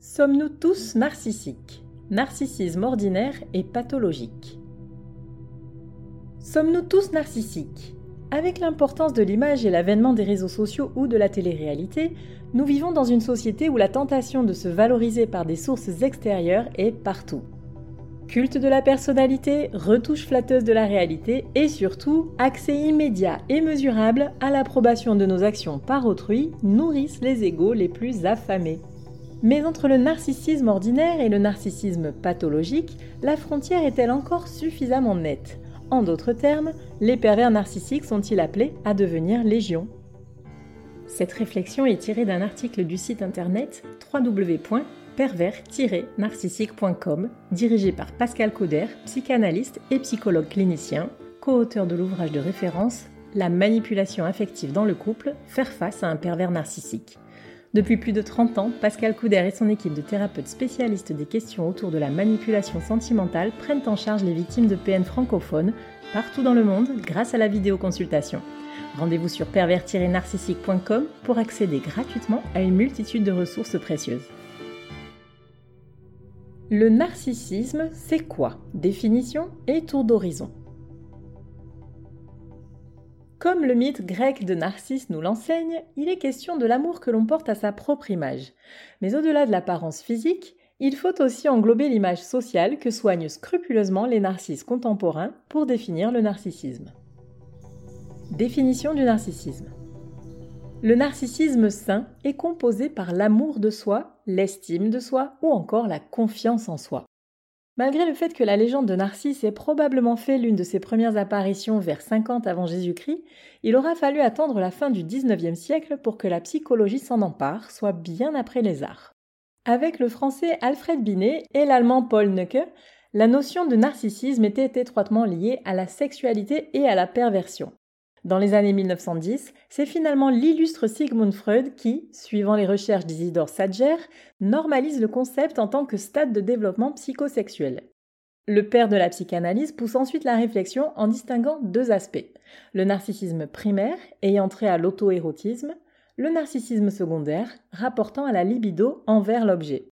Sommes-nous tous narcissiques? Narcissisme ordinaire et pathologique. Sommes-nous tous narcissiques? Avec l'importance de l'image et l'avènement des réseaux sociaux ou de la télé-réalité, nous vivons dans une société où la tentation de se valoriser par des sources extérieures est partout. Culte de la personnalité, retouche flatteuse de la réalité et surtout accès immédiat et mesurable à l'approbation de nos actions par autrui nourrissent les égaux les plus affamés. Mais entre le narcissisme ordinaire et le narcissisme pathologique, la frontière est-elle encore suffisamment nette? En d'autres termes, les pervers narcissiques sont-ils appelés à devenir légion? Cette réflexion est tirée d'un article du site internet www.pervers-narcissique.com, dirigé par Pascal Cauder, psychanalyste et psychologue clinicien, co-auteur de l'ouvrage de référence La manipulation affective dans le couple, faire face à un pervers narcissique depuis plus de 30 ans, Pascal Couder et son équipe de thérapeutes spécialistes des questions autour de la manipulation sentimentale prennent en charge les victimes de PN francophones partout dans le monde grâce à la vidéoconsultation. Rendez-vous sur pervers-narcissique.com pour accéder gratuitement à une multitude de ressources précieuses. Le narcissisme, c'est quoi? Définition et tour d'horizon. Comme le mythe grec de Narcisse nous l'enseigne, il est question de l'amour que l'on porte à sa propre image. Mais au-delà de l'apparence physique, il faut aussi englober l'image sociale que soignent scrupuleusement les narcisses contemporains pour définir le narcissisme. Définition du narcissisme. Le narcissisme sain est composé par l'amour de soi, l'estime de soi ou encore la confiance en soi. Malgré le fait que la légende de Narcisse ait probablement fait l'une de ses premières apparitions vers 50 avant Jésus-Christ, il aura fallu attendre la fin du XIXe siècle pour que la psychologie s'en empare, soit bien après les arts. Avec le français Alfred Binet et l'allemand Paul Neuke, la notion de narcissisme était étroitement liée à la sexualité et à la perversion. Dans les années 1910, c'est finalement l'illustre Sigmund Freud qui, suivant les recherches d'Isidore Sadger, normalise le concept en tant que stade de développement psychosexuel. Le père de la psychanalyse pousse ensuite la réflexion en distinguant deux aspects. Le narcissisme primaire, ayant trait à l'auto-érotisme, le narcissisme secondaire, rapportant à la libido envers l'objet.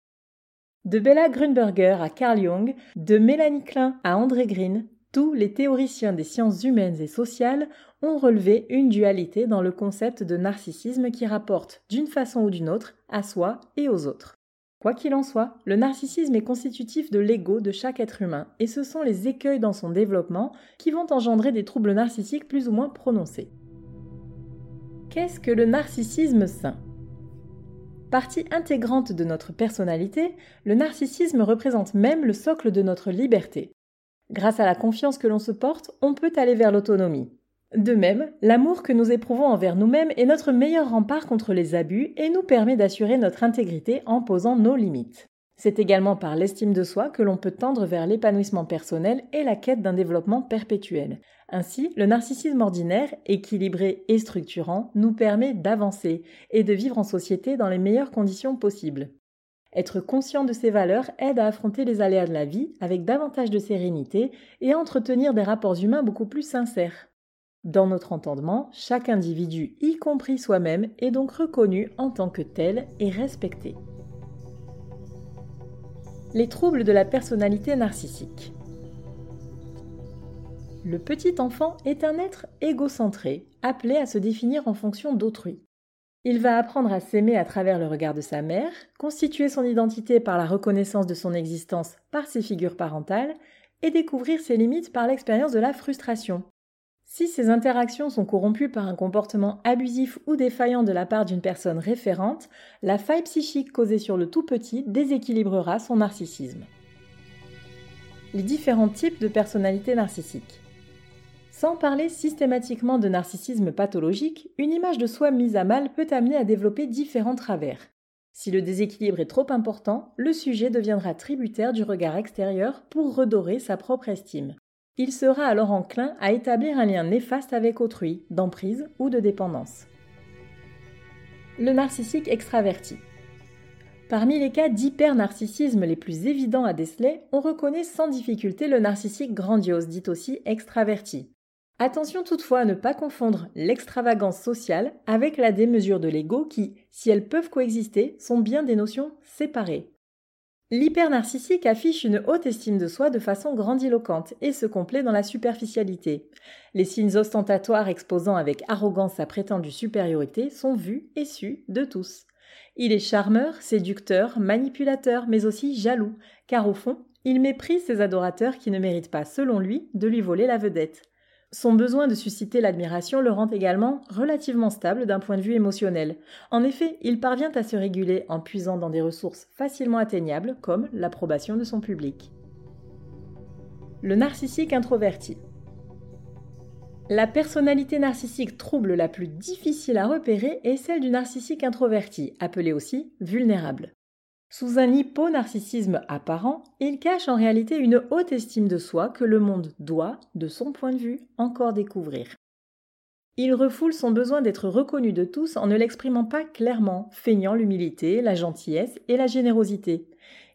De Bella Grunberger à Carl Jung, de Mélanie Klein à André Green, tous les théoriciens des sciences humaines et sociales ont relevé une dualité dans le concept de narcissisme qui rapporte, d'une façon ou d'une autre, à soi et aux autres. Quoi qu'il en soit, le narcissisme est constitutif de l'ego de chaque être humain, et ce sont les écueils dans son développement qui vont engendrer des troubles narcissiques plus ou moins prononcés. Qu'est-ce que le narcissisme sain? Partie intégrante de notre personnalité, le narcissisme représente même le socle de notre liberté. Grâce à la confiance que l'on se porte, on peut aller vers l'autonomie. De même, l'amour que nous éprouvons envers nous-mêmes est notre meilleur rempart contre les abus et nous permet d'assurer notre intégrité en posant nos limites. C'est également par l'estime de soi que l'on peut tendre vers l'épanouissement personnel et la quête d'un développement perpétuel. Ainsi, le narcissisme ordinaire, équilibré et structurant, nous permet d'avancer et de vivre en société dans les meilleures conditions possibles. Être conscient de ses valeurs aide à affronter les aléas de la vie avec davantage de sérénité et à entretenir des rapports humains beaucoup plus sincères. Dans notre entendement, chaque individu, y compris soi-même, est donc reconnu en tant que tel et respecté. Les troubles de la personnalité narcissique. Le petit enfant est un être égocentré, appelé à se définir en fonction d'autrui. Il va apprendre à s'aimer à travers le regard de sa mère, constituer son identité par la reconnaissance de son existence par ses figures parentales et découvrir ses limites par l'expérience de la frustration. Si ces interactions sont corrompues par un comportement abusif ou défaillant de la part d'une personne référente, la faille psychique causée sur le tout petit déséquilibrera son narcissisme. Les différents types de personnalités narcissiques. Sans parler systématiquement de narcissisme pathologique, une image de soi mise à mal peut amener à développer différents travers. Si le déséquilibre est trop important, le sujet deviendra tributaire du regard extérieur pour redorer sa propre estime. Il sera alors enclin à établir un lien néfaste avec autrui, d'emprise ou de dépendance. Le narcissique extraverti. Parmi les cas d'hyper-narcissisme les plus évidents à déceler, on reconnaît sans difficulté le narcissique grandiose, dit aussi extraverti. Attention toutefois à ne pas confondre l'extravagance sociale avec la démesure de l'ego qui, si elles peuvent coexister, sont bien des notions séparées. L'hypernarcissique affiche une haute estime de soi de façon grandiloquente et se complaît dans la superficialité. Les signes ostentatoires exposant avec arrogance sa prétendue supériorité sont vus et sus de tous. Il est charmeur, séducteur, manipulateur, mais aussi jaloux, car au fond, il méprise ses adorateurs qui ne méritent pas, selon lui, de lui voler la vedette. Son besoin de susciter l'admiration le rend également relativement stable d'un point de vue émotionnel. En effet, il parvient à se réguler en puisant dans des ressources facilement atteignables comme l'approbation de son public. Le narcissique introverti. La personnalité narcissique trouble la plus difficile à repérer est celle du narcissique introverti, appelé aussi vulnérable. Sous un hyponarcissisme apparent, il cache en réalité une haute estime de soi que le monde doit, de son point de vue, encore découvrir. Il refoule son besoin d'être reconnu de tous en ne l'exprimant pas clairement, feignant l'humilité, la gentillesse et la générosité.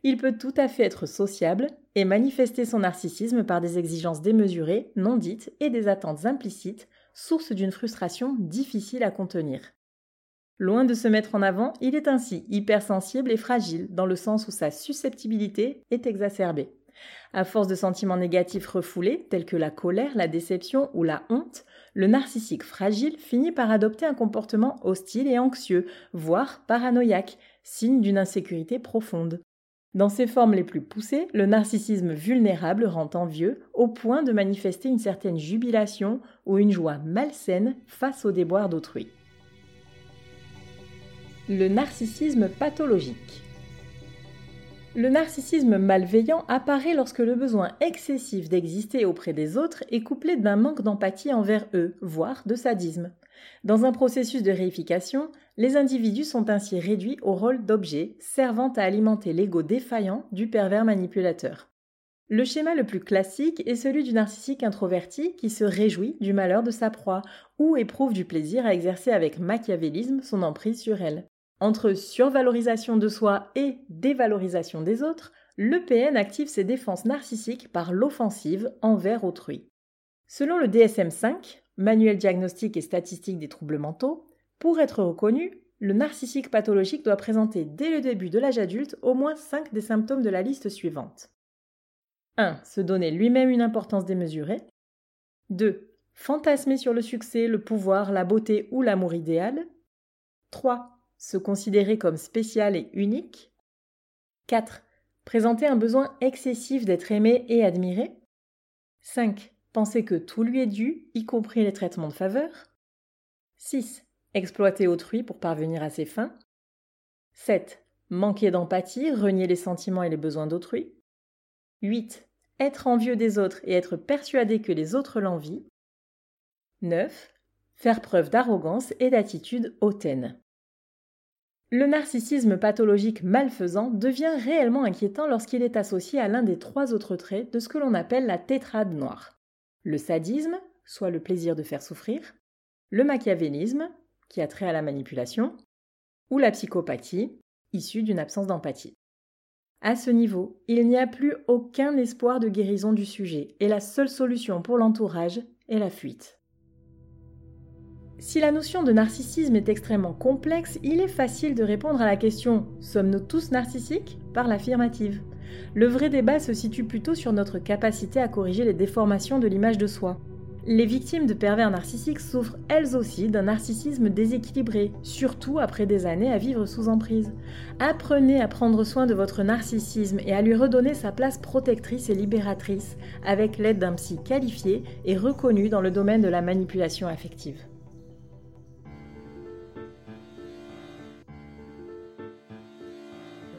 Il peut tout à fait être sociable et manifester son narcissisme par des exigences démesurées, non dites et des attentes implicites, source d'une frustration difficile à contenir. Loin de se mettre en avant, il est ainsi hypersensible et fragile, dans le sens où sa susceptibilité est exacerbée. À force de sentiments négatifs refoulés, tels que la colère, la déception ou la honte, le narcissique fragile finit par adopter un comportement hostile et anxieux, voire paranoïaque, signe d'une insécurité profonde. Dans ses formes les plus poussées, le narcissisme vulnérable rend envieux au point de manifester une certaine jubilation ou une joie malsaine face aux déboires d'autrui. Le narcissisme pathologique. Le narcissisme malveillant apparaît lorsque le besoin excessif d'exister auprès des autres est couplé d'un manque d'empathie envers eux, voire de sadisme. Dans un processus de réification, les individus sont ainsi réduits au rôle d'objet servant à alimenter l'ego défaillant du pervers manipulateur. Le schéma le plus classique est celui du narcissique introverti qui se réjouit du malheur de sa proie ou éprouve du plaisir à exercer avec machiavélisme son emprise sur elle. Entre survalorisation de soi et dévalorisation des autres, le PN active ses défenses narcissiques par l'offensive envers autrui. Selon le DSM-5, Manuel diagnostique et statistique des troubles mentaux, pour être reconnu, le narcissique pathologique doit présenter dès le début de l'âge adulte au moins 5 des symptômes de la liste suivante. 1. Se donner lui-même une importance démesurée. 2. Fantasmer sur le succès, le pouvoir, la beauté ou l'amour idéal. 3 se considérer comme spécial et unique. 4. Présenter un besoin excessif d'être aimé et admiré. 5. Penser que tout lui est dû, y compris les traitements de faveur. 6. Exploiter autrui pour parvenir à ses fins. 7. Manquer d'empathie, renier les sentiments et les besoins d'autrui. 8. Être envieux des autres et être persuadé que les autres l'envient. 9. Faire preuve d'arrogance et d'attitude hautaine. Le narcissisme pathologique malfaisant devient réellement inquiétant lorsqu'il est associé à l'un des trois autres traits de ce que l'on appelle la tétrade noire. Le sadisme, soit le plaisir de faire souffrir, le machiavélisme, qui a trait à la manipulation, ou la psychopathie, issue d'une absence d'empathie. À ce niveau, il n'y a plus aucun espoir de guérison du sujet, et la seule solution pour l'entourage est la fuite. Si la notion de narcissisme est extrêmement complexe, il est facile de répondre à la question Sommes-nous tous narcissiques? par l'affirmative. Le vrai débat se situe plutôt sur notre capacité à corriger les déformations de l'image de soi. Les victimes de pervers narcissiques souffrent elles aussi d'un narcissisme déséquilibré, surtout après des années à vivre sous emprise. Apprenez à prendre soin de votre narcissisme et à lui redonner sa place protectrice et libératrice avec l'aide d'un psy qualifié et reconnu dans le domaine de la manipulation affective.